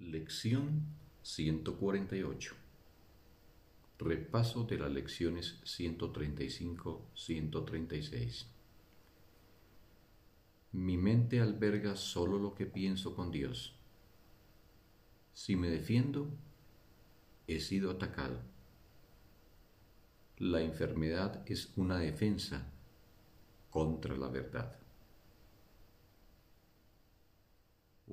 Lección 148 Repaso de las lecciones 135-136 Mi mente alberga solo lo que pienso con Dios. Si me defiendo, he sido atacado. La enfermedad es una defensa contra la verdad.